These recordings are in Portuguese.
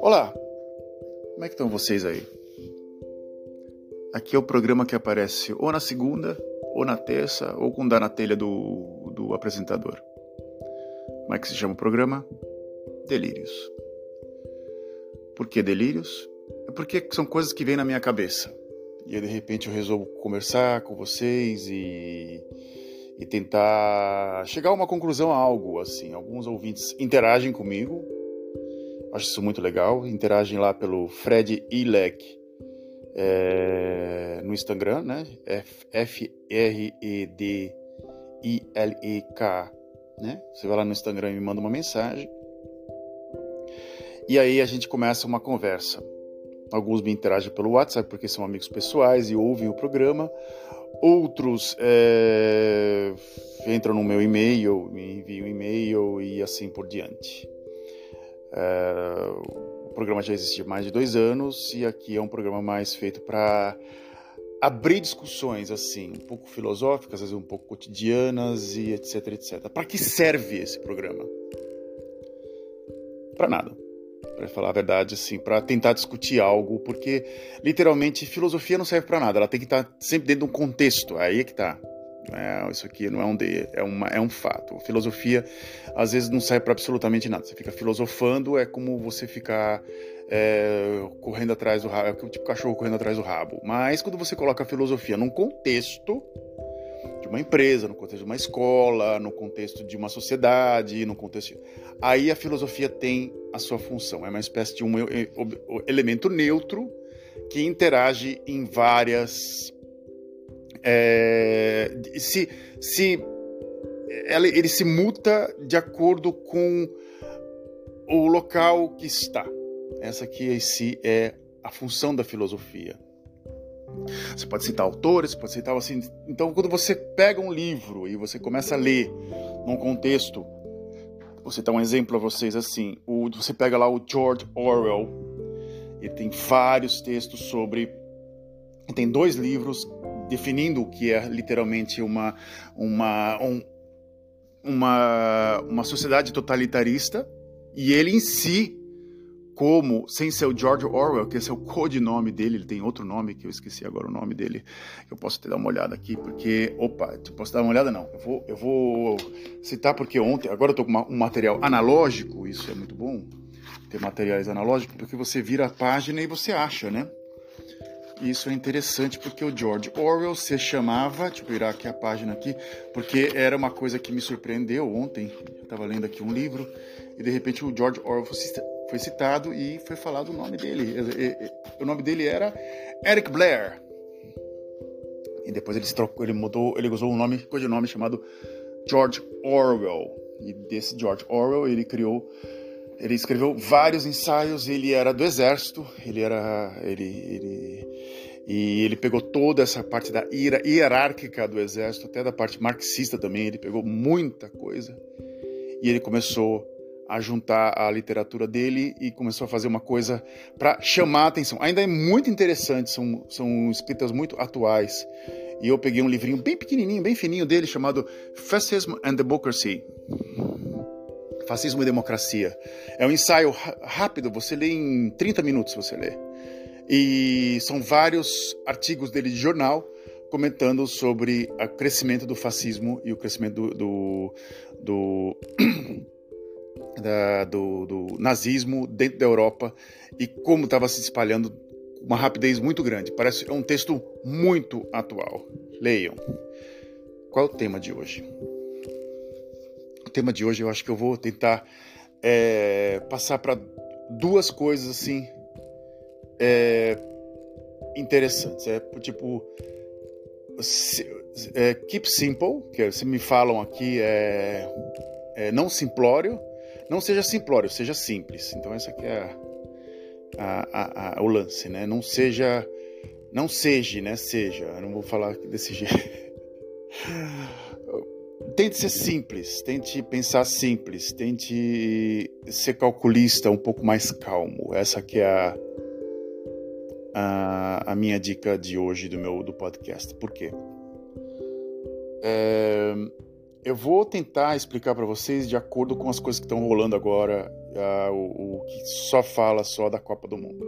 Olá, como é que estão vocês aí? Aqui é o programa que aparece ou na segunda, ou na terça, ou com dá na telha do, do apresentador. Como é que se chama o programa? Delírios. Por que delírios? É porque são coisas que vêm na minha cabeça. E aí, de repente eu resolvo conversar com vocês e, e tentar chegar a uma conclusão a algo assim. Alguns ouvintes interagem comigo, Acho isso muito legal. Interagem lá pelo Fred Ilek é, no Instagram, né? F-R-E-D-I-L-E-K, né? Você vai lá no Instagram e me manda uma mensagem. E aí a gente começa uma conversa. Alguns me interagem pelo WhatsApp porque são amigos pessoais e ouvem o programa. Outros é, entram no meu e-mail, me enviam um e-mail e assim por diante. É, o programa já existe há mais de dois anos e aqui é um programa mais feito para abrir discussões assim, um pouco filosóficas, às vezes um pouco cotidianas e etc, etc. Para que serve esse programa? Para nada. Para falar a verdade, assim, para tentar discutir algo, porque literalmente filosofia não serve para nada. Ela tem que estar tá sempre dentro de um contexto. Aí é que tá. É, isso aqui não é um D, é, uma, é um fato. Filosofia às vezes não serve para absolutamente nada. Você fica filosofando, é como você ficar é, correndo atrás do rabo, é tipo cachorro correndo atrás do rabo. Mas quando você coloca a filosofia num contexto de uma empresa, no contexto de uma escola, no contexto de uma sociedade, no contexto. Aí a filosofia tem a sua função. É uma espécie de um elemento neutro que interage em várias é, se, se ele se muta de acordo com o local que está. Essa aqui em si é a função da filosofia. Você pode citar autores, pode citar assim. Então, quando você pega um livro e você começa a ler num contexto, vou citar um exemplo para vocês assim. O, você pega lá o George Orwell, ele tem vários textos sobre. Tem dois livros definindo o que é literalmente uma, uma, um, uma, uma sociedade totalitarista, e ele em si, como, sem ser o George Orwell, que esse é o codinome dele, ele tem outro nome que eu esqueci agora o nome dele, eu posso te dar uma olhada aqui, porque, opa, posso dar uma olhada não, eu vou, eu vou citar porque ontem, agora eu tô com uma, um material analógico, isso é muito bom, ter materiais analógicos, porque você vira a página e você acha, né? isso é interessante porque o George Orwell se chamava, deixa eu virar aqui a página aqui, porque era uma coisa que me surpreendeu ontem. Eu estava lendo aqui um livro e de repente o George Orwell foi citado e foi falado o nome dele. O nome dele era Eric Blair. E depois ele trocou, ele mudou, ele usou um nome, codinome chamado George Orwell. E desse George Orwell ele criou ele escreveu vários ensaios, ele era do exército, ele era ele, ele e ele pegou toda essa parte da hierárquica do exército, até da parte marxista também, ele pegou muita coisa. E ele começou a juntar a literatura dele e começou a fazer uma coisa para chamar a atenção. Ainda é muito interessante, são, são escritas muito atuais. E eu peguei um livrinho bem pequenininho, bem fininho dele, chamado Fascism and Democracy. Fascismo e Democracia. É um ensaio rápido, você lê em 30 minutos, você lê. E são vários artigos dele de jornal comentando sobre o crescimento do fascismo e o crescimento do, do, do, da, do, do nazismo dentro da Europa e como estava se espalhando uma rapidez muito grande. Parece é um texto muito atual. Leiam. Qual é o tema de hoje? o tema de hoje eu acho que eu vou tentar é, passar para duas coisas assim é, interessantes. É tipo é, keep simple, que se me falam aqui é, é, não simplório, não seja simplório, seja simples. Então essa aqui é a, a, a, o lance, né? Não seja, não seja, né? Seja. Eu não vou falar desse jeito tente ser simples, tente pensar simples, tente ser calculista, um pouco mais calmo. Essa que é a, a, a minha dica de hoje do meu do podcast. Por quê? É, eu vou tentar explicar para vocês de acordo com as coisas que estão rolando agora, uh, o, o, que só fala só da Copa do Mundo.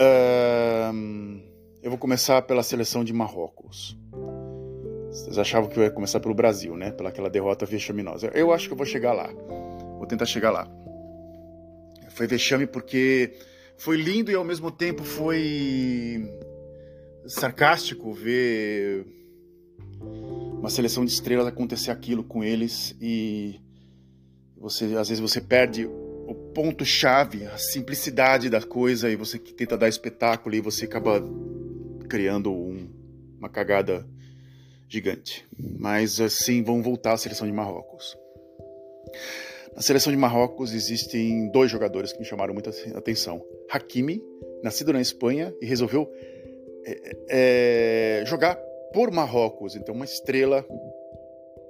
Uh, eu vou começar pela seleção de Marrocos. Vocês achavam que eu ia começar pelo Brasil, né? Pela aquela derrota vexaminosa. Eu acho que eu vou chegar lá. Vou tentar chegar lá. Foi vexame porque foi lindo e ao mesmo tempo foi sarcástico ver uma seleção de estrelas acontecer aquilo com eles e você às vezes você perde o ponto chave, a simplicidade da coisa e você tenta dar espetáculo e você acaba criando um, uma cagada gigante. Mas assim vão voltar à seleção de Marrocos. Na seleção de Marrocos existem dois jogadores que me chamaram muita atenção. Hakimi, nascido na Espanha e resolveu é, é, jogar por Marrocos, então uma estrela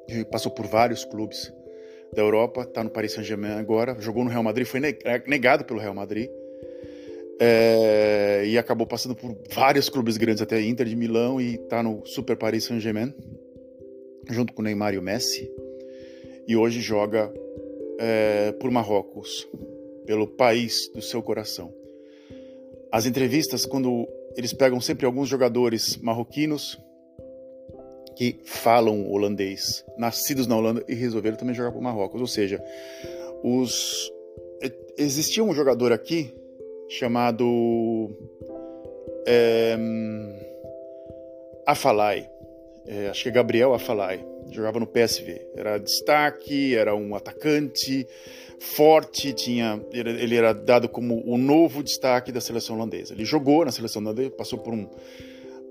que passou por vários clubes da Europa, está no Paris Saint-Germain agora, jogou no Real Madrid, foi negado pelo Real Madrid é, e acabou passando por vários clubes grandes, até Inter de Milão e está no Super Paris Saint-Germain, junto com o Neymar e o Messi, e hoje joga é, por Marrocos, pelo país do seu coração. As entrevistas, quando eles pegam sempre alguns jogadores marroquinos que falam holandês, nascidos na Holanda e resolveram também jogar por Marrocos. Ou seja, os existia um jogador aqui chamado é, Afalai, é, acho que é Gabriel Afalai, jogava no PSV, era destaque, era um atacante forte, tinha ele era dado como o novo destaque da seleção holandesa. Ele jogou na seleção holandesa, passou por um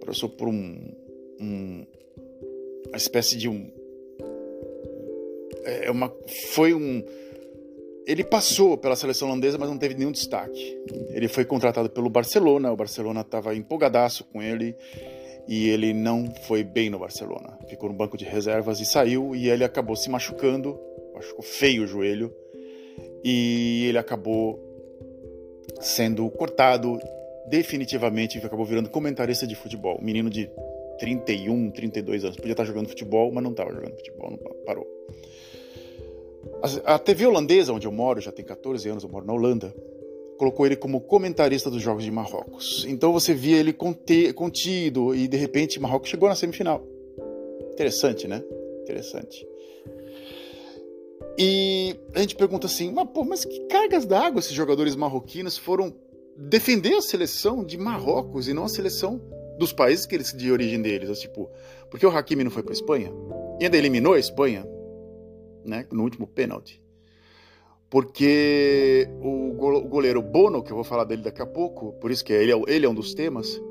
passou por um, um uma espécie de um é uma foi um ele passou pela seleção holandesa, mas não teve nenhum destaque. Ele foi contratado pelo Barcelona, o Barcelona estava empolgadaço com ele e ele não foi bem no Barcelona. Ficou no banco de reservas e saiu e ele acabou se machucando, machucou feio o joelho e ele acabou sendo cortado definitivamente e acabou virando comentarista de futebol. Menino de 31, 32 anos. Podia estar jogando futebol, mas não estava jogando futebol, não parou. A TV holandesa, onde eu moro, já tem 14 anos, eu moro na Holanda, colocou ele como comentarista dos Jogos de Marrocos. Então você via ele contido e de repente Marrocos chegou na semifinal. Interessante, né? Interessante. E a gente pergunta assim, mas, pô, mas que cargas d'água esses jogadores marroquinos foram defender a seleção de Marrocos e não a seleção dos países que eles de origem deles, tipo, porque o Hakimi não foi para Espanha e ainda eliminou a Espanha, né, no último pênalti. Porque o goleiro Bono, que eu vou falar dele daqui a pouco, por isso que ele é, ele é um dos temas,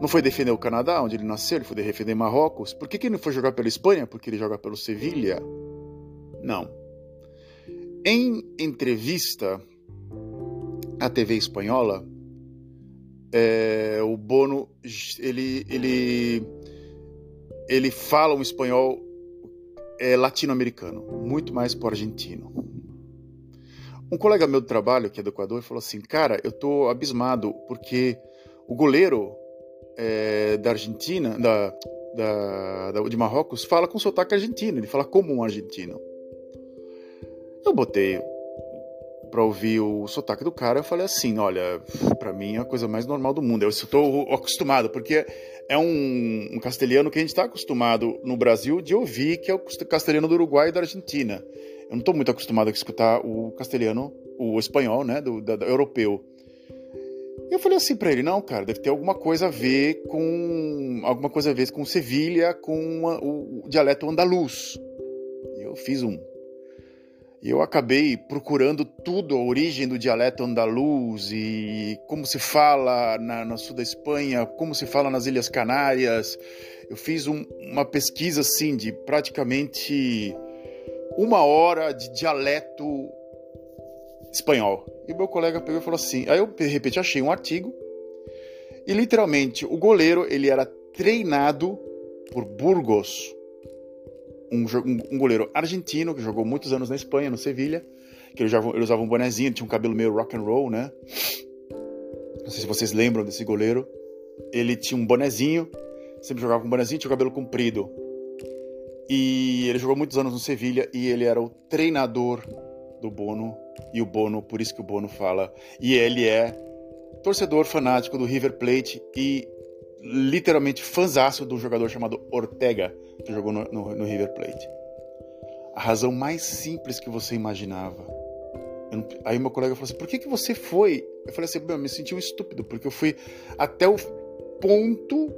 não foi defender o Canadá, onde ele nasceu, ele foi defender Marrocos. Por que, que ele não foi jogar pela Espanha? Porque ele joga pelo Sevilha? Não. Em entrevista à TV espanhola, é, o Bono ele, ele, ele fala um espanhol é, latino-americano, muito mais para argentino. Um colega meu do trabalho, que é do Equador, falou assim: Cara, eu tô abismado porque o goleiro é, da Argentina, da, da, da, de Marrocos, fala com sotaque argentino, ele fala como um argentino. Eu botei para ouvir o sotaque do cara, eu falei assim, olha, para mim é a coisa mais normal do mundo. Eu estou acostumado, porque é um, um castelhano que a gente está acostumado no Brasil de ouvir, que é o castelhano do Uruguai e da Argentina. Eu não estou muito acostumado a escutar o castelhano, o espanhol, né, do, da, do europeu. Eu falei assim para ele, não, cara, deve ter alguma coisa a ver com alguma coisa a ver com Sevilha, com o, o dialeto andaluz. Eu fiz um e eu acabei procurando tudo, a origem do dialeto andaluz e como se fala na, no sul da Espanha, como se fala nas Ilhas Canárias. Eu fiz um, uma pesquisa assim de praticamente uma hora de dialeto espanhol. E meu colega pegou e falou assim. Aí eu de repente achei um artigo e literalmente o goleiro ele era treinado por Burgos, um, um, goleiro argentino que jogou muitos anos na Espanha, no Sevilha, que ele ele usava um bonezinho, tinha um cabelo meio rock and roll, né? Não sei se vocês lembram desse goleiro. Ele tinha um bonezinho, sempre jogava com um bonezinho, tinha o cabelo comprido. E ele jogou muitos anos no Sevilha e ele era o treinador do Bono. E o Bono, por isso que o Bono fala. E ele é torcedor fanático do River Plate e literalmente fãzaço de um jogador chamado Ortega, que jogou no, no, no River Plate. A razão mais simples que você imaginava. Não, aí meu colega falou assim: por que, que você foi? Eu falei assim: eu me senti um estúpido, porque eu fui até o ponto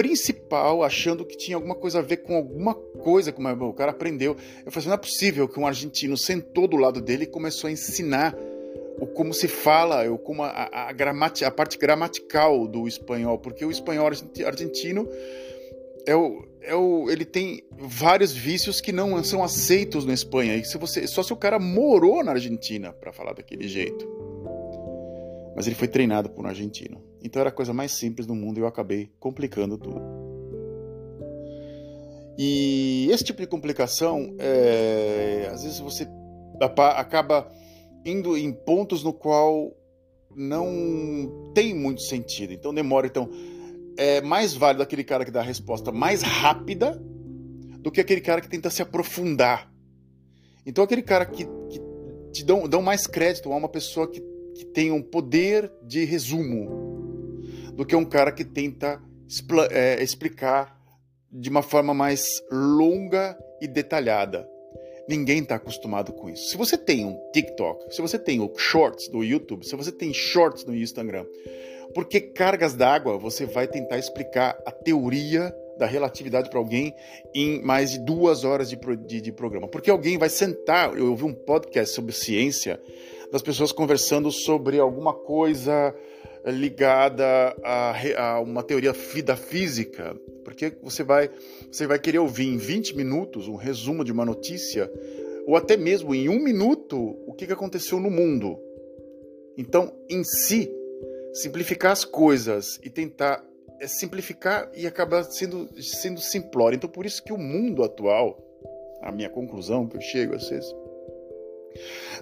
principal achando que tinha alguma coisa a ver com alguma coisa que o cara aprendeu. Eu falei assim, não é possível que um argentino sentou do lado dele e começou a ensinar o como se fala, o como a, a, a, a parte gramatical do espanhol, porque o espanhol argentino é o, é o, ele tem vários vícios que não são aceitos na Espanha. E se você, só se o cara morou na Argentina para falar daquele jeito. Mas ele foi treinado por um argentino. Então era a coisa mais simples do mundo e eu acabei complicando tudo. E esse tipo de complicação, é, às vezes você acaba indo em pontos no qual não tem muito sentido. Então demora. Então é mais válido aquele cara que dá a resposta mais rápida do que aquele cara que tenta se aprofundar. Então aquele cara que, que te dão, dão mais crédito a uma pessoa que, que tem um poder de resumo do que um cara que tenta é, explicar de uma forma mais longa e detalhada. Ninguém está acostumado com isso. Se você tem um TikTok, se você tem o Shorts do YouTube, se você tem Shorts no Instagram, por que cargas d'água você vai tentar explicar a teoria da relatividade para alguém em mais de duas horas de, de, de, programa? Porque alguém vai sentar. Eu ouvi um podcast sobre ciência das pessoas conversando sobre alguma coisa ligada a, a, uma teoria da física, porque você vai, você vai querer ouvir em 20 minutos um resumo de uma notícia, ou até mesmo em um minuto o que aconteceu no mundo. Então, em si, simplificar as coisas e tentar é simplificar e acaba sendo, sendo simplório. Então, por isso que o mundo atual, a minha conclusão que eu chego às vezes,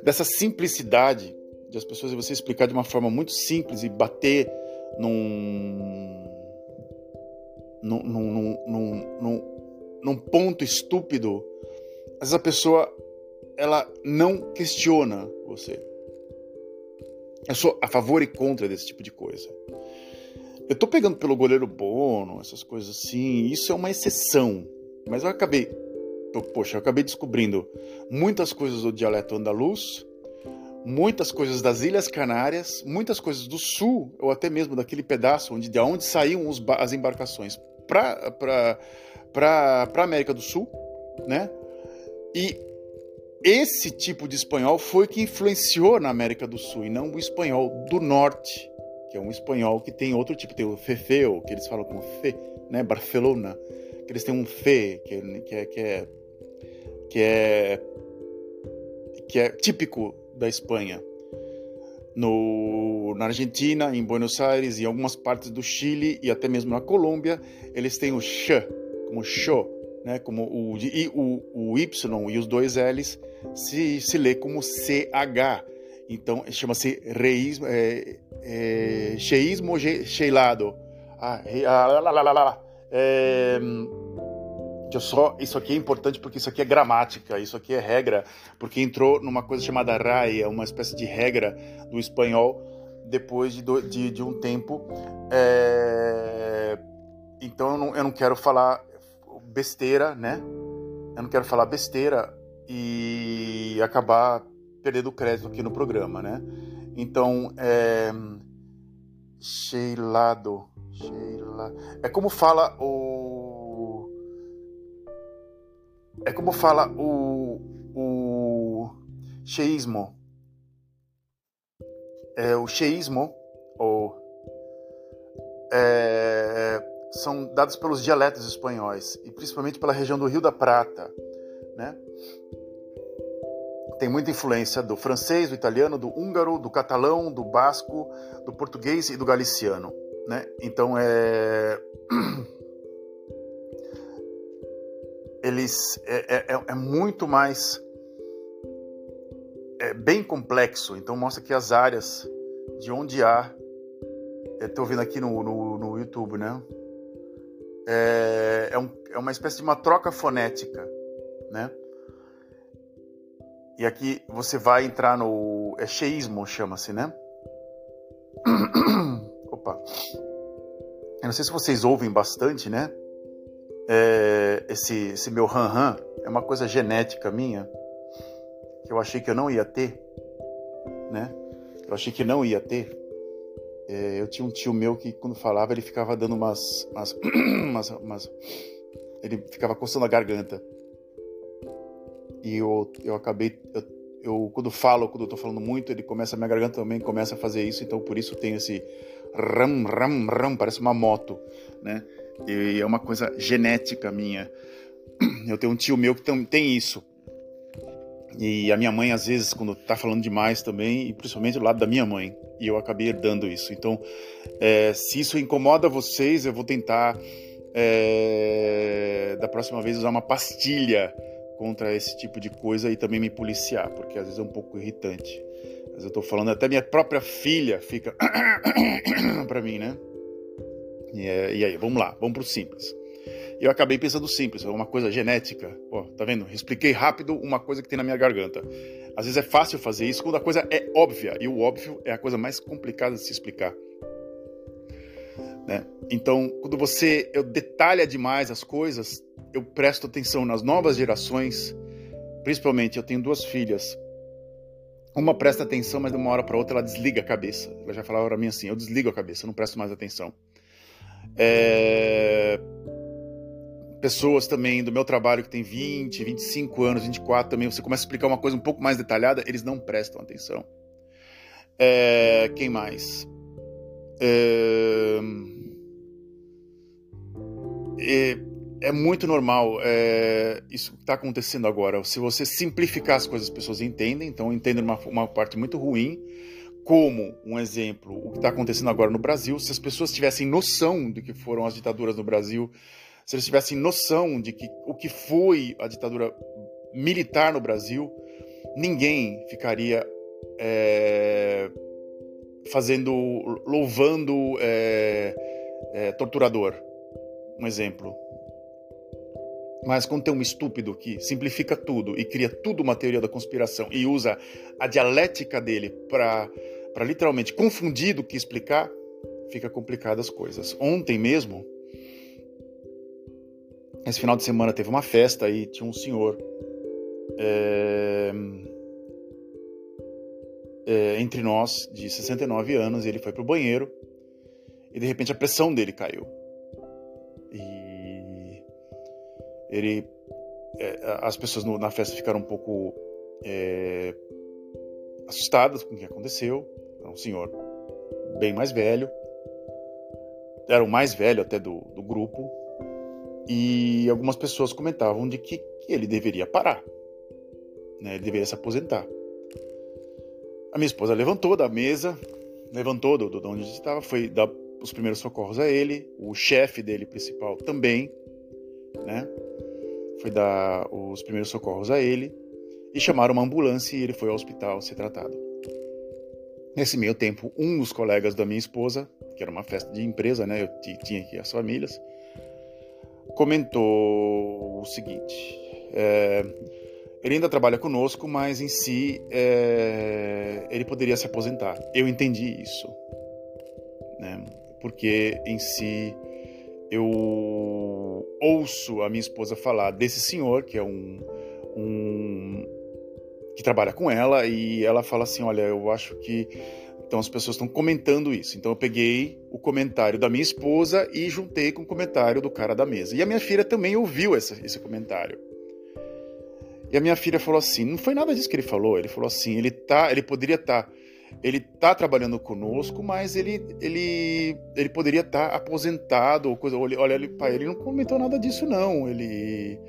dessa simplicidade de as pessoas você explicar de uma forma muito simples e bater num num, num, num, num, ponto estúpido, às vezes a pessoa ela não questiona você. Eu sou a favor e contra desse tipo de coisa. Eu tô pegando pelo goleiro Bono, essas coisas assim, isso é uma exceção. Mas eu acabei, poxa, eu acabei descobrindo muitas coisas do dialeto andaluz, muitas coisas das Ilhas Canárias, muitas coisas do sul, ou até mesmo daquele pedaço onde, de onde saíam os, as embarcações para a América do Sul, né? E esse tipo de espanhol foi que influenciou na América do Sul, e não o espanhol do norte, que é um espanhol que tem outro tipo, tem o fefeu, que eles falam com fe, né? Barcelona, que eles têm um fe, que, que, é, que é que é que é típico da Espanha. No, na Argentina, em Buenos Aires, em algumas partes do Chile e até mesmo na Colômbia, eles têm o sh como show, né? Como o, e, o, o Y e os dois L's se, se lê como CH. Então chama-se reísmo, é, é, cheísmo cheilado. Ah, ah. É, eu só isso aqui é importante porque isso aqui é gramática, isso aqui é regra, porque entrou numa coisa chamada raia, uma espécie de regra do espanhol depois de, de, de um tempo. É... Então eu não, eu não quero falar besteira, né? Eu não quero falar besteira e acabar perdendo crédito aqui no programa, né? Então, é... Sheilado. Sheila... É como fala o é como fala o, o xeísmo. É, o xeísmo, ou, é, são dados pelos dialetos espanhóis, e principalmente pela região do Rio da Prata. Né? Tem muita influência do francês, do italiano, do húngaro, do catalão, do basco, do português e do galiciano. Né? Então é. eles é, é, é, é muito mais é bem complexo. Então mostra que as áreas de onde há, estou vendo aqui no, no, no, YouTube, né? é, é, um, é uma espécie de uma troca fonética, né? E aqui você vai entrar no. É cheísmo, chama-se, né? Opa. Eu não sei se vocês ouvem bastante, né? É, esse, esse meu ran-ran é uma coisa genética minha que eu achei que eu não ia ter, né? Eu achei que não ia ter. É, eu tinha um tio meu que quando falava ele ficava dando umas, umas, umas, umas ele ficava coçando a garganta. E eu, eu acabei eu, eu quando falo, quando eu tô falando muito, ele começa minha garganta também começa a fazer isso, então por isso tem esse ram ram ram, parece uma moto, né? E é uma coisa genética minha. Eu tenho um tio meu que tem isso. E a minha mãe, às vezes, quando tá falando demais também, e principalmente do lado da minha mãe, e eu acabei herdando isso. Então, é, se isso incomoda vocês, eu vou tentar, é, da próxima vez, usar uma pastilha contra esse tipo de coisa e também me policiar, porque às vezes é um pouco irritante. Mas eu tô falando, até minha própria filha fica para mim, né? E, é, e aí, vamos lá, vamos pro simples. Eu acabei pensando simples, uma coisa genética. Pô, tá vendo? Expliquei rápido uma coisa que tem na minha garganta. Às vezes é fácil fazer isso quando a coisa é óbvia, e o óbvio é a coisa mais complicada de se explicar. Né? Então, quando você eu detalha demais as coisas, eu presto atenção nas novas gerações, principalmente eu tenho duas filhas. Uma presta atenção, mas de uma hora para outra ela desliga a cabeça. Ela já falava para mim assim: eu desligo a cabeça, eu não presto mais atenção. É pessoas também do meu trabalho que tem 20, 25 anos, 24 também, você começa a explicar uma coisa um pouco mais detalhada, eles não prestam atenção. É, quem mais? É, é, muito normal é, isso que está acontecendo agora. Se você simplificar as coisas, as pessoas entendem, então entendem uma, uma parte muito ruim. Como um exemplo, o que está acontecendo agora no Brasil, se as pessoas tivessem noção do que foram as ditaduras no Brasil, se eles tivessem noção de que o que foi a ditadura militar no Brasil, ninguém ficaria é, fazendo, louvando é, é, torturador. Um exemplo. Mas quando tem um estúpido que simplifica tudo e cria tudo uma teoria da conspiração e usa a dialética dele para literalmente confundir do que explicar, fica complicadas as coisas. Ontem mesmo, esse final de semana teve uma festa e tinha um senhor é, é, entre nós de 69 anos. Ele foi pro banheiro e de repente a pressão dele caiu. E ele, é, as pessoas no, na festa ficaram um pouco assustadas com o que aconteceu. Era um senhor bem mais velho, era o mais velho até do, do grupo, e algumas pessoas comentavam de que, que ele deveria parar, né? ele deveria se aposentar. A minha esposa levantou da mesa, levantou do, do onde estava, foi dar os primeiros socorros a ele, o chefe dele principal também, né? Foi dar os primeiros socorros a ele e chamaram uma ambulância e ele foi ao hospital ser tratado. Nesse meio tempo, um dos colegas da minha esposa, que era uma festa de empresa, né? Eu tinha aqui as famílias, comentou o seguinte: é, ele ainda trabalha conosco, mas em si é, ele poderia se aposentar. Eu entendi isso, né? porque em si eu ouço a minha esposa falar desse senhor que é um, um que trabalha com ela e ela fala assim, olha, eu acho que então as pessoas estão comentando isso. Então eu peguei o comentário da minha esposa e juntei com o comentário do cara da mesa. E a minha filha também ouviu essa, esse comentário. E a minha filha falou assim: não foi nada disso que ele falou. Ele falou assim: ele tá, ele poderia estar, tá, ele tá trabalhando conosco, mas ele, ele, ele poderia estar tá aposentado ou coisa. Olha, olha pai, ele não comentou nada disso não. Ele,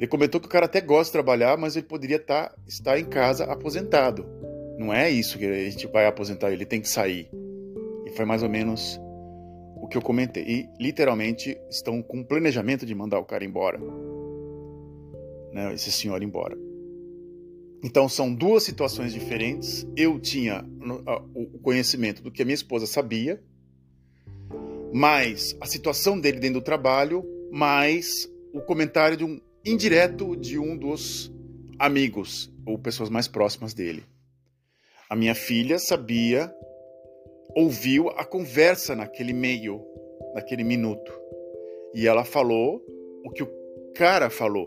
ele comentou que o cara até gosta de trabalhar, mas ele poderia tá, estar em casa aposentado. Não é isso que a gente vai aposentar, ele tem que sair. E foi mais ou menos o que eu comentei. E literalmente estão com planejamento de mandar o cara embora. Né, esse senhor embora. Então são duas situações diferentes. Eu tinha o conhecimento do que a minha esposa sabia, mas a situação dele dentro do trabalho mais o comentário de um indireto de um dos amigos ou pessoas mais próximas dele. A minha filha sabia, ouviu a conversa naquele meio, naquele minuto. E ela falou o que o cara falou.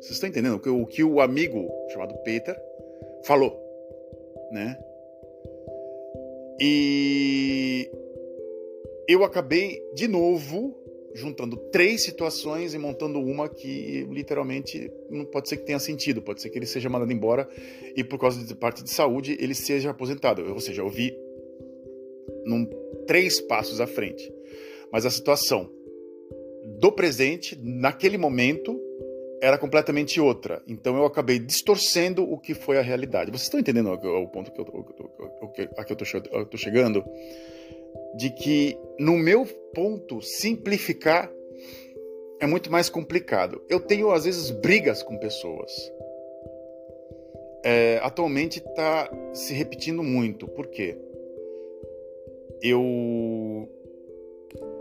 Vocês estão entendendo? O que o amigo chamado Peter falou, né? E eu acabei de novo juntando três situações e montando uma que literalmente não pode ser que tenha sentido, pode ser que ele seja mandado embora e por causa de parte de saúde ele seja aposentado. Ou seja, eu vi num três passos à frente. Mas a situação do presente naquele momento era completamente outra. Então eu acabei distorcendo o que foi a realidade. Vocês estão entendendo o ponto que eu, a que eu estou chegando? De que, no meu ponto, simplificar é muito mais complicado. Eu tenho, às vezes, brigas com pessoas. É, atualmente está se repetindo muito. Por quê? Eu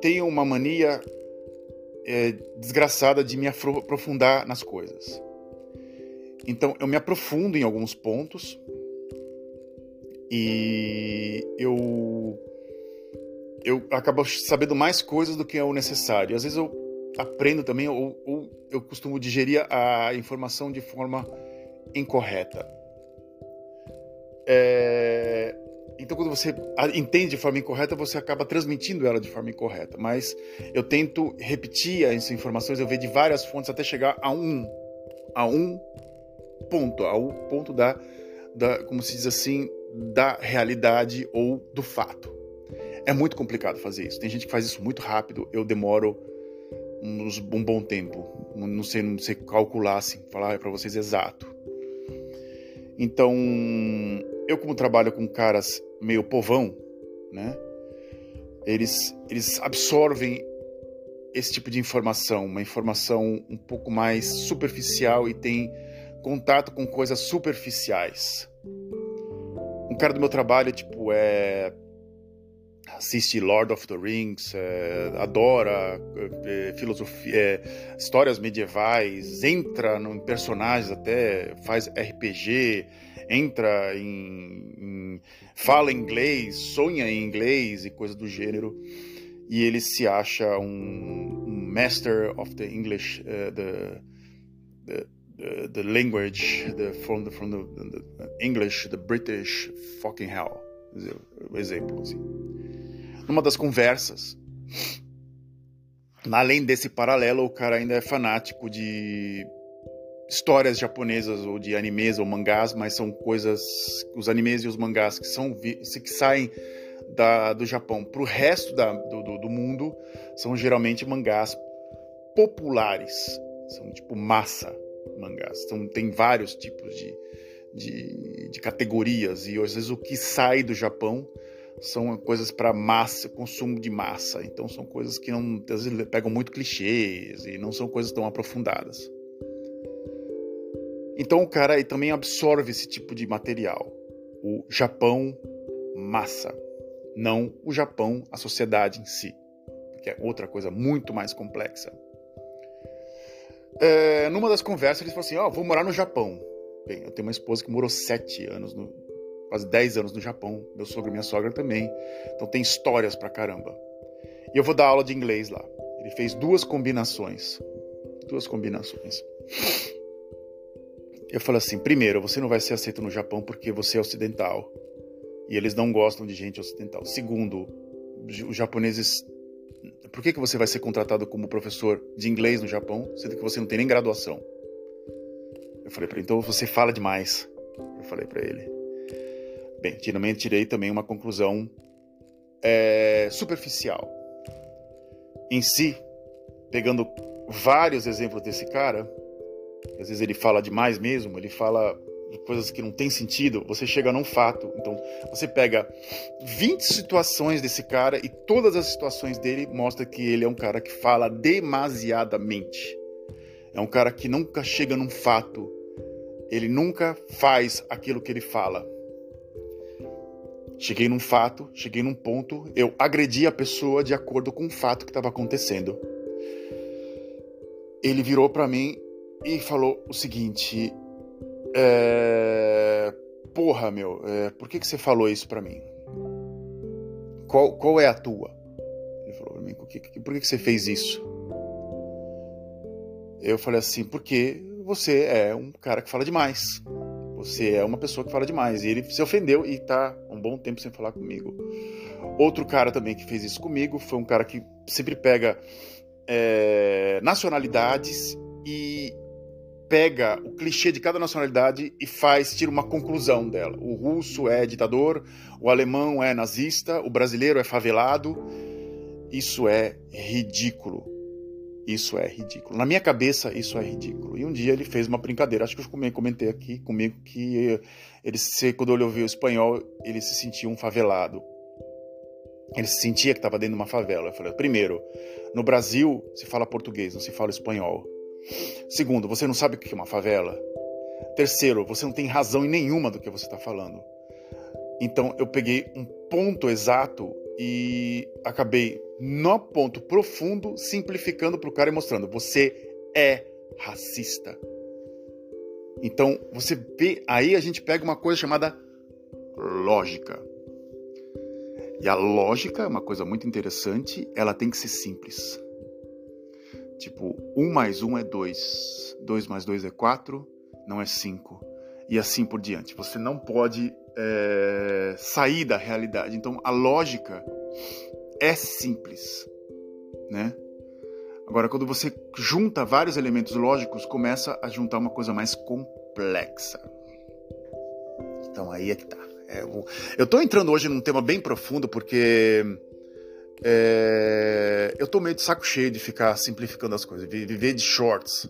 tenho uma mania é, desgraçada de me aprofundar nas coisas. Então eu me aprofundo em alguns pontos e eu eu acabo sabendo mais coisas do que é o necessário. Às vezes eu aprendo também ou, ou eu costumo digerir a informação de forma incorreta. É, então, quando você entende de forma incorreta, você acaba transmitindo ela de forma incorreta. Mas eu tento repetir essas informações, eu vejo de várias fontes até chegar a um, a um ponto, ao ponto da, da, como se diz assim, da realidade ou do fato. É muito complicado fazer isso. Tem gente que faz isso muito rápido. Eu demoro uns, um bom tempo. Não sei, não sei calcular assim, falar para vocês exato. Então, eu como trabalho com caras meio povão, né? Eles, eles absorvem esse tipo de informação, uma informação um pouco mais superficial e tem contato com coisas superficiais. Um cara do meu trabalho, tipo, é assiste Lord of the Rings, é, adora é, filosofia, é, histórias medievais, entra em personagens até, faz RPG, entra em, em, fala inglês, sonha em inglês e coisas do gênero, e ele se acha um, um master of the English, uh, the, the, the, the, language, the, from, the, from the, the English, the British fucking hell, exemplo assim. Numa das conversas, além desse paralelo, o cara ainda é fanático de histórias japonesas ou de animes ou mangás, mas são coisas, os animes e os mangás que são que saem da, do Japão para o resto da, do, do, mundo são geralmente mangás populares, são tipo massa mangás. Então tem vários tipos de, de, de categorias e às vezes o que sai do Japão são coisas para massa, consumo de massa. Então são coisas que não às vezes pegam muito clichês e não são coisas tão aprofundadas. Então o cara também absorve esse tipo de material. O Japão massa, não o Japão, a sociedade em si, que é outra coisa muito mais complexa. É, numa das conversas eles falaram assim: Ó, oh, vou morar no Japão. Bem, eu tenho uma esposa que morou sete anos, no, quase dez anos no Japão. Meu sogro e minha sogra também. Então tem histórias pra caramba. E eu vou dar aula de inglês lá. Ele fez duas combinações. Duas combinações. Eu falo assim: primeiro, você não vai ser aceito no Japão porque você é ocidental e eles não gostam de gente ocidental. Segundo, os japoneses. Por que, que você vai ser contratado como professor de inglês no Japão, sendo que você não tem nem graduação? Eu falei para ele: então você fala demais. Eu falei para ele. Bem, finalmente tirei também uma conclusão é, superficial. Em si, pegando vários exemplos desse cara, às vezes ele fala demais mesmo, ele fala de coisas que não tem sentido, você chega num fato. Então, você pega 20 situações desse cara e todas as situações dele mostra que ele é um cara que fala demasiadamente. É um cara que nunca chega num fato. Ele nunca faz aquilo que ele fala. Cheguei num fato, cheguei num ponto, eu agredi a pessoa de acordo com o fato que estava acontecendo. ele virou para mim e falou o seguinte: é, Porra, meu, é, por que, que você falou isso para mim? Qual, qual é a tua? Ele falou pra mim: por que, por que, que você fez isso? Eu falei assim: porque você é um cara que fala demais. Você é uma pessoa que fala demais. E ele se ofendeu e tá um bom tempo sem falar comigo. Outro cara também que fez isso comigo foi um cara que sempre pega é, nacionalidades e pega o clichê de cada nacionalidade e faz, tira uma conclusão dela. O russo é ditador, o alemão é nazista, o brasileiro é favelado. Isso é ridículo. Isso é ridículo. Na minha cabeça, isso é ridículo. E um dia ele fez uma brincadeira, acho que eu comentei aqui comigo que ele, quando ele ouviu o espanhol, ele se sentia um favelado. Ele se sentia que estava dentro de uma favela. Eu falei, primeiro, no Brasil se fala português, não se fala espanhol. Segundo, você não sabe o que é uma favela. Terceiro, você não tem razão em nenhuma do que você está falando. Então eu peguei um ponto exato e acabei no ponto profundo simplificando para o cara e mostrando: você é racista. Então você vê, aí a gente pega uma coisa chamada lógica. E a lógica é uma coisa muito interessante, ela tem que ser simples. Tipo, 1 mais 1 é 2, 2 mais 2 é 4, não é 5. E assim por diante. Você não pode é, sair da realidade. Então, a lógica é simples, né? Agora, quando você junta vários elementos lógicos, começa a juntar uma coisa mais complexa. Então, aí é que tá. É, eu estou entrando hoje num tema bem profundo porque é, eu tô meio de saco cheio de ficar simplificando as coisas, viver de shorts.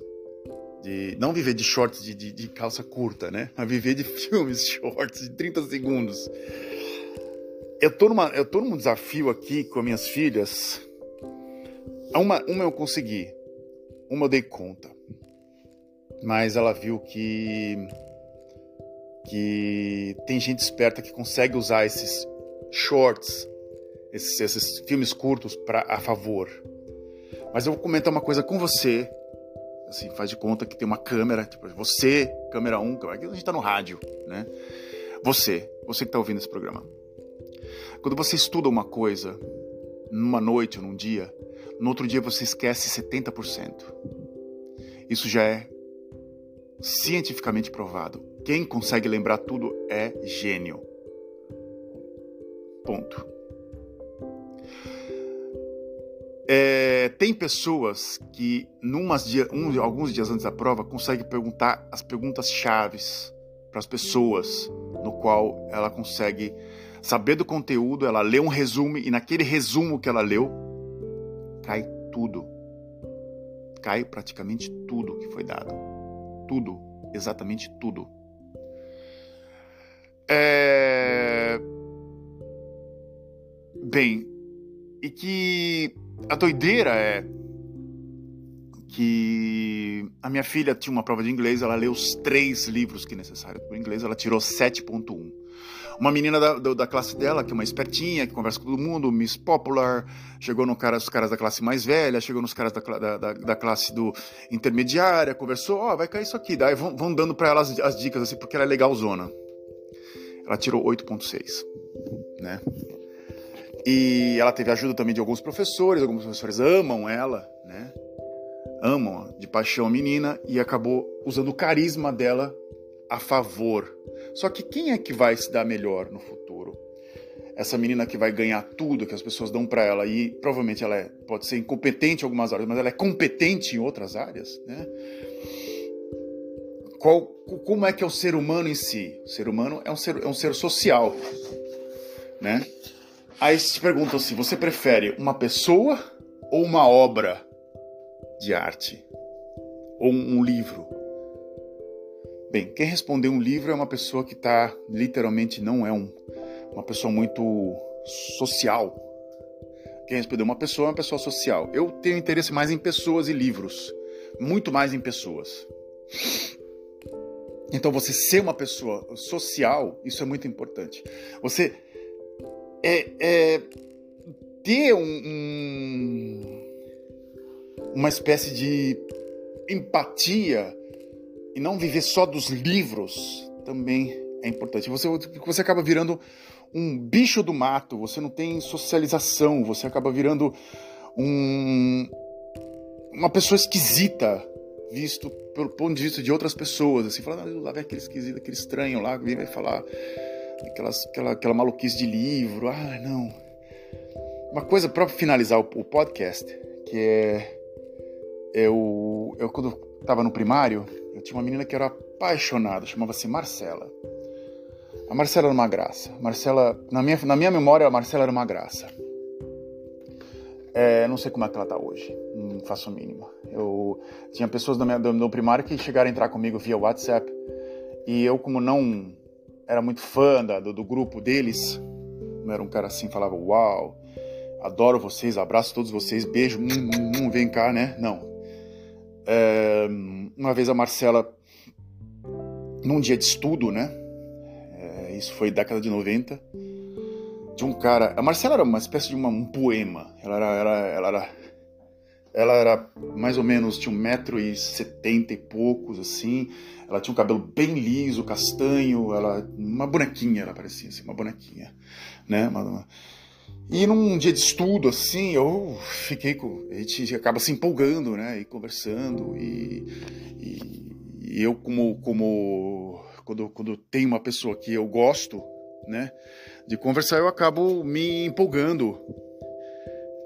De, não viver de shorts de, de, de, calça curta, né? Mas viver de filmes shorts de 30 segundos. Eu tô, numa, eu tô num desafio aqui com as minhas filhas. Uma, uma eu consegui, uma eu dei conta. Mas ela viu que que tem gente esperta que consegue usar esses shorts, esses, esses filmes curtos para a favor. Mas eu vou comentar uma coisa com você. Assim, faz de conta que tem uma câmera, tipo, você, câmera 1, aqui a gente está no rádio, né? Você, você que está ouvindo esse programa. Quando você estuda uma coisa numa noite ou num dia, no outro dia você esquece 70%. Isso já é cientificamente provado. Quem consegue lembrar tudo é gênio. Ponto. É, tem pessoas que, numas dia, um, alguns dias antes da prova, conseguem perguntar as perguntas chaves para as pessoas, no qual ela consegue saber do conteúdo, ela lê um resumo e naquele resumo que ela leu, cai tudo. Cai praticamente tudo que foi dado. Tudo, exatamente tudo. É... Bem, e que a doideira é que a minha filha tinha uma prova de inglês, ela leu os três livros que é necessário para inglês, ela tirou 7.1. Uma menina da, da, da, classe dela, que é uma espertinha, que conversa com todo mundo, Miss Popular, chegou no cara, os caras da classe mais velha, chegou nos caras da, da, da classe do intermediária, conversou, ó, oh, vai cair isso aqui. Daí vão, vão dando para ela as, as, dicas, assim, porque ela é legalzona ela tirou 8,6, né? E ela teve ajuda também de alguns professores, alguns professores amam ela, né? Amam de paixão a menina e acabou usando o carisma dela a favor. Só que quem é que vai se dar melhor no futuro? Essa menina que vai ganhar tudo que as pessoas dão para ela e provavelmente ela é, pode ser incompetente em algumas áreas, mas ela é competente em outras áreas, né? qual, como é que é o ser humano em si? O ser humano é um ser, é um ser social, né? Aí se perguntam assim, você prefere uma pessoa ou uma obra de arte? Ou um, livro? Bem, quem respondeu um livro é uma pessoa que está, literalmente, não é um, uma pessoa muito social. Quem respondeu uma pessoa é uma pessoa social. Eu tenho interesse mais em pessoas e livros. Muito mais em pessoas. Então, você ser uma pessoa social, isso é muito importante. Você é, é ter um, um, uma espécie de empatia e não viver só dos livros também é importante. Você, você acaba virando um bicho do mato, você não tem socialização, você acaba virando um, uma pessoa esquisita, visto pelo ponto de vista de outras pessoas, assim, falando, ah, lá vem aquele esquisito, aquele estranho lá, vem falar aquelas, aquela, aquela maluquice de livro, ah, não. Uma coisa para finalizar o, o, podcast, que é eu, eu quando estava no primário, eu tinha uma menina que era apaixonada, chamava-se Marcela. A Marcela era uma graça. Marcela, na minha, na minha memória, a Marcela era uma graça. É, não sei como é que ela está hoje, não faço o mínimo. Eu tinha pessoas do meu, do primário que chegaram a entrar comigo via WhatsApp e eu, como não era muito fã da, do, do, grupo deles, não era um cara assim, falava uau, adoro vocês, abraço todos vocês, beijo, hum, hum, hum, vem cá, né? Não. É, uma vez a Marcela, num dia de estudo, né? É, isso foi década de 90 de um cara. A Marcela era uma espécie de uma, um poema. Ela era, ela, ela era. Ela era mais ou menos, tinha um metro e setenta e poucos, assim. Ela tinha um cabelo bem liso, castanho. Ela, uma bonequinha, ela parecia assim, uma bonequinha, né? Uma, uma... E num dia de estudo, assim, eu fiquei com. A gente acaba se empolgando, né? E conversando. E, e, e eu, como. como quando, quando tem uma pessoa que eu gosto, né? De conversar, eu acabo me empolgando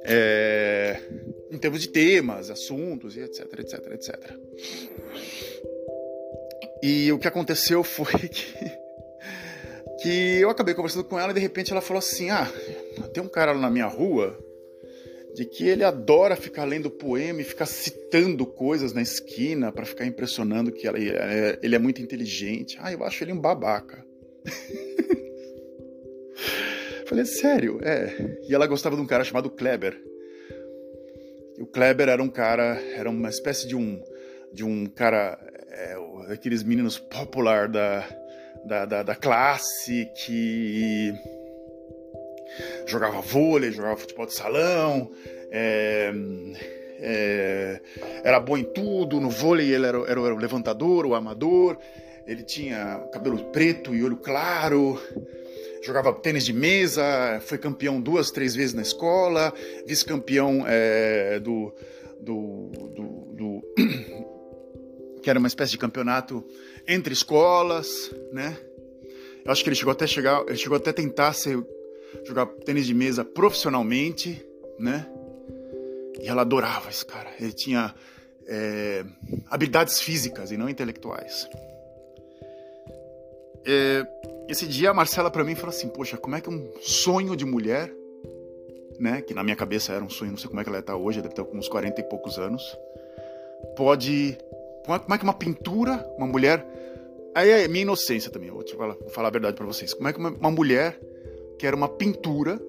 é, em termos de temas, assuntos e etc, etc, etc. E o que aconteceu foi que, que eu acabei conversando com ela e de repente ela falou assim: Ah, tem um cara lá na minha rua de que ele adora ficar lendo poema e ficar citando coisas na esquina para ficar impressionando que ela, é, ele é muito inteligente. Ah, eu acho ele um babaca. Falei, sério? É. E ela gostava de um cara chamado Kleber. E o Kleber era um cara, era uma espécie de um, de um cara, é, aqueles meninos popular da, da, da, da classe que jogava vôlei, jogava futebol de salão, é, é, era bom em tudo. No vôlei ele era, era, o levantador, o amador. Ele tinha cabelo preto e olho claro jogava tênis de mesa, foi campeão duas, três vezes na escola, vice-campeão é, do, do, do, do que era uma espécie de campeonato entre escolas, né? Eu acho que ele chegou até chegar, ele chegou até tentar ser, jogar tênis de mesa profissionalmente, né? E ela adorava esse cara. Ele tinha é, habilidades físicas e não intelectuais. É, esse dia a Marcela para mim falou assim: Poxa, como é que um sonho de mulher, né, que na minha cabeça era um sonho, não sei como é que ela está hoje, deve ter uns 40 e poucos anos, pode. Como é que uma pintura, uma mulher. Aí é minha inocência também, vou, falar, vou falar a verdade para vocês. Como é que uma, uma mulher que era uma pintura,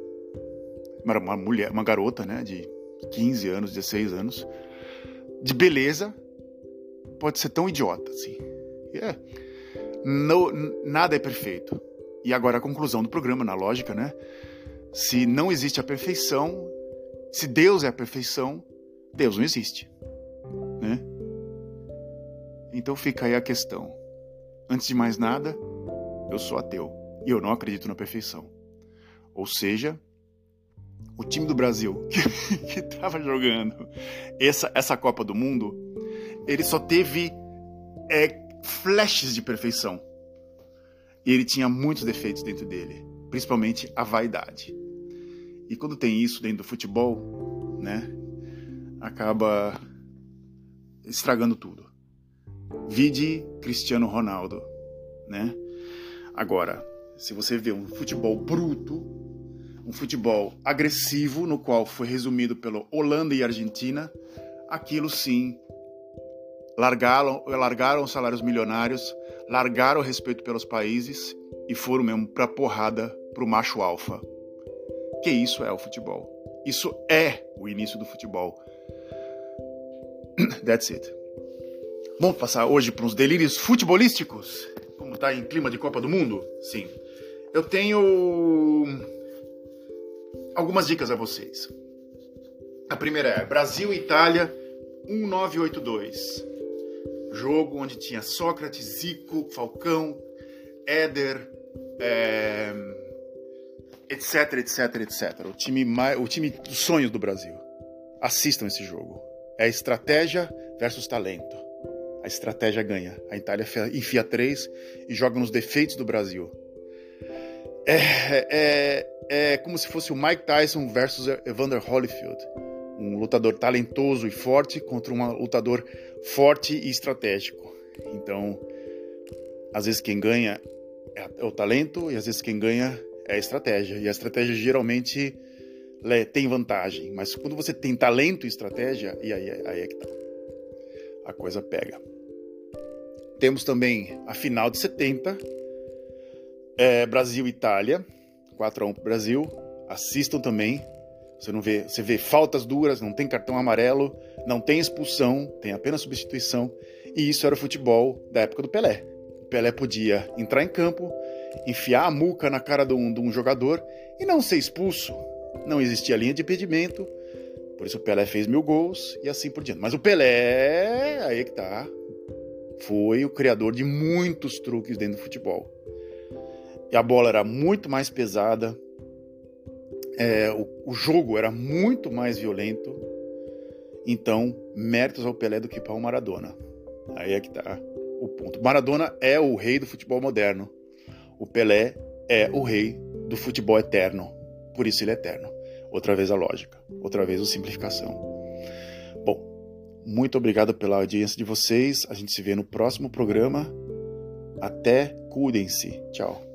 uma, uma mulher, uma garota, né, de 15 anos, 16 anos, de beleza, pode ser tão idiota assim. É. No, nada é perfeito. E agora a conclusão do programa, na lógica, né? Se não existe a perfeição, se Deus é a perfeição, Deus não existe, né? Então fica aí a questão. Antes de mais nada, eu sou ateu e eu não acredito na perfeição. Ou seja, o time do Brasil que estava jogando essa, essa Copa do Mundo, ele só teve é, flashes de perfeição. E ele tinha muitos defeitos dentro dele, principalmente a vaidade. E quando tem isso dentro do futebol, né, acaba estragando tudo. Vide Cristiano Ronaldo, né? Agora, se você vê um futebol bruto, um futebol agressivo, no qual foi resumido pelo Holanda e Argentina, aquilo sim largaram, largaram os salários milionários, largaram o respeito pelos países e foram mesmo pra porrada pro macho alfa. Que isso é o futebol. Isso é o início do futebol. That's it. Vamos passar hoje para uns delírios futebolísticos? Como tá em clima de Copa do Mundo? Sim. Eu tenho algumas dicas a vocês. A primeira é Brasil e Itália 1982. Jogo onde tinha Sócrates, Zico, Falcão, Éder, é, etc, etc, etc. O time, o time dos sonhos do Brasil. Assistam esse jogo. É estratégia versus talento. A estratégia ganha. A Itália enfia três e joga nos defeitos do Brasil. É, é, é como se fosse o Mike Tyson versus Evander Holyfield. Um lutador talentoso e forte contra um lutador forte e estratégico. Então, às vezes quem ganha é o talento e às vezes quem ganha é a estratégia. E a estratégia geralmente tem vantagem. Mas quando você tem talento e estratégia, e aí, aí é que tá. A coisa pega. Temos também a final de 70, é, Brasil e Itália, 4 a 1 pro Brasil. Assistam também. Você não vê, você vê faltas duras, não tem cartão amarelo, não tem expulsão, tem apenas substituição. E isso era o futebol da época do Pelé. O Pelé podia entrar em campo, enfiar a muca na cara de um, de um jogador e não ser expulso. Não existia linha de impedimento, por isso o Pelé fez mil gols e assim por diante. Mas o Pelé, aí é que tá, foi o criador de muitos truques dentro do futebol. E a bola era muito mais pesada, é, o, o, jogo era muito mais violento. Então, méritos ao Pelé do que para o Maradona. Aí é que tá o ponto. Maradona é o rei do futebol moderno. O Pelé é o rei do futebol eterno. Por isso ele é eterno. Outra vez a lógica, outra vez a simplificação. Bom, muito obrigado pela audiência de vocês. A gente se vê no próximo programa. Até, cuidem-se. Tchau.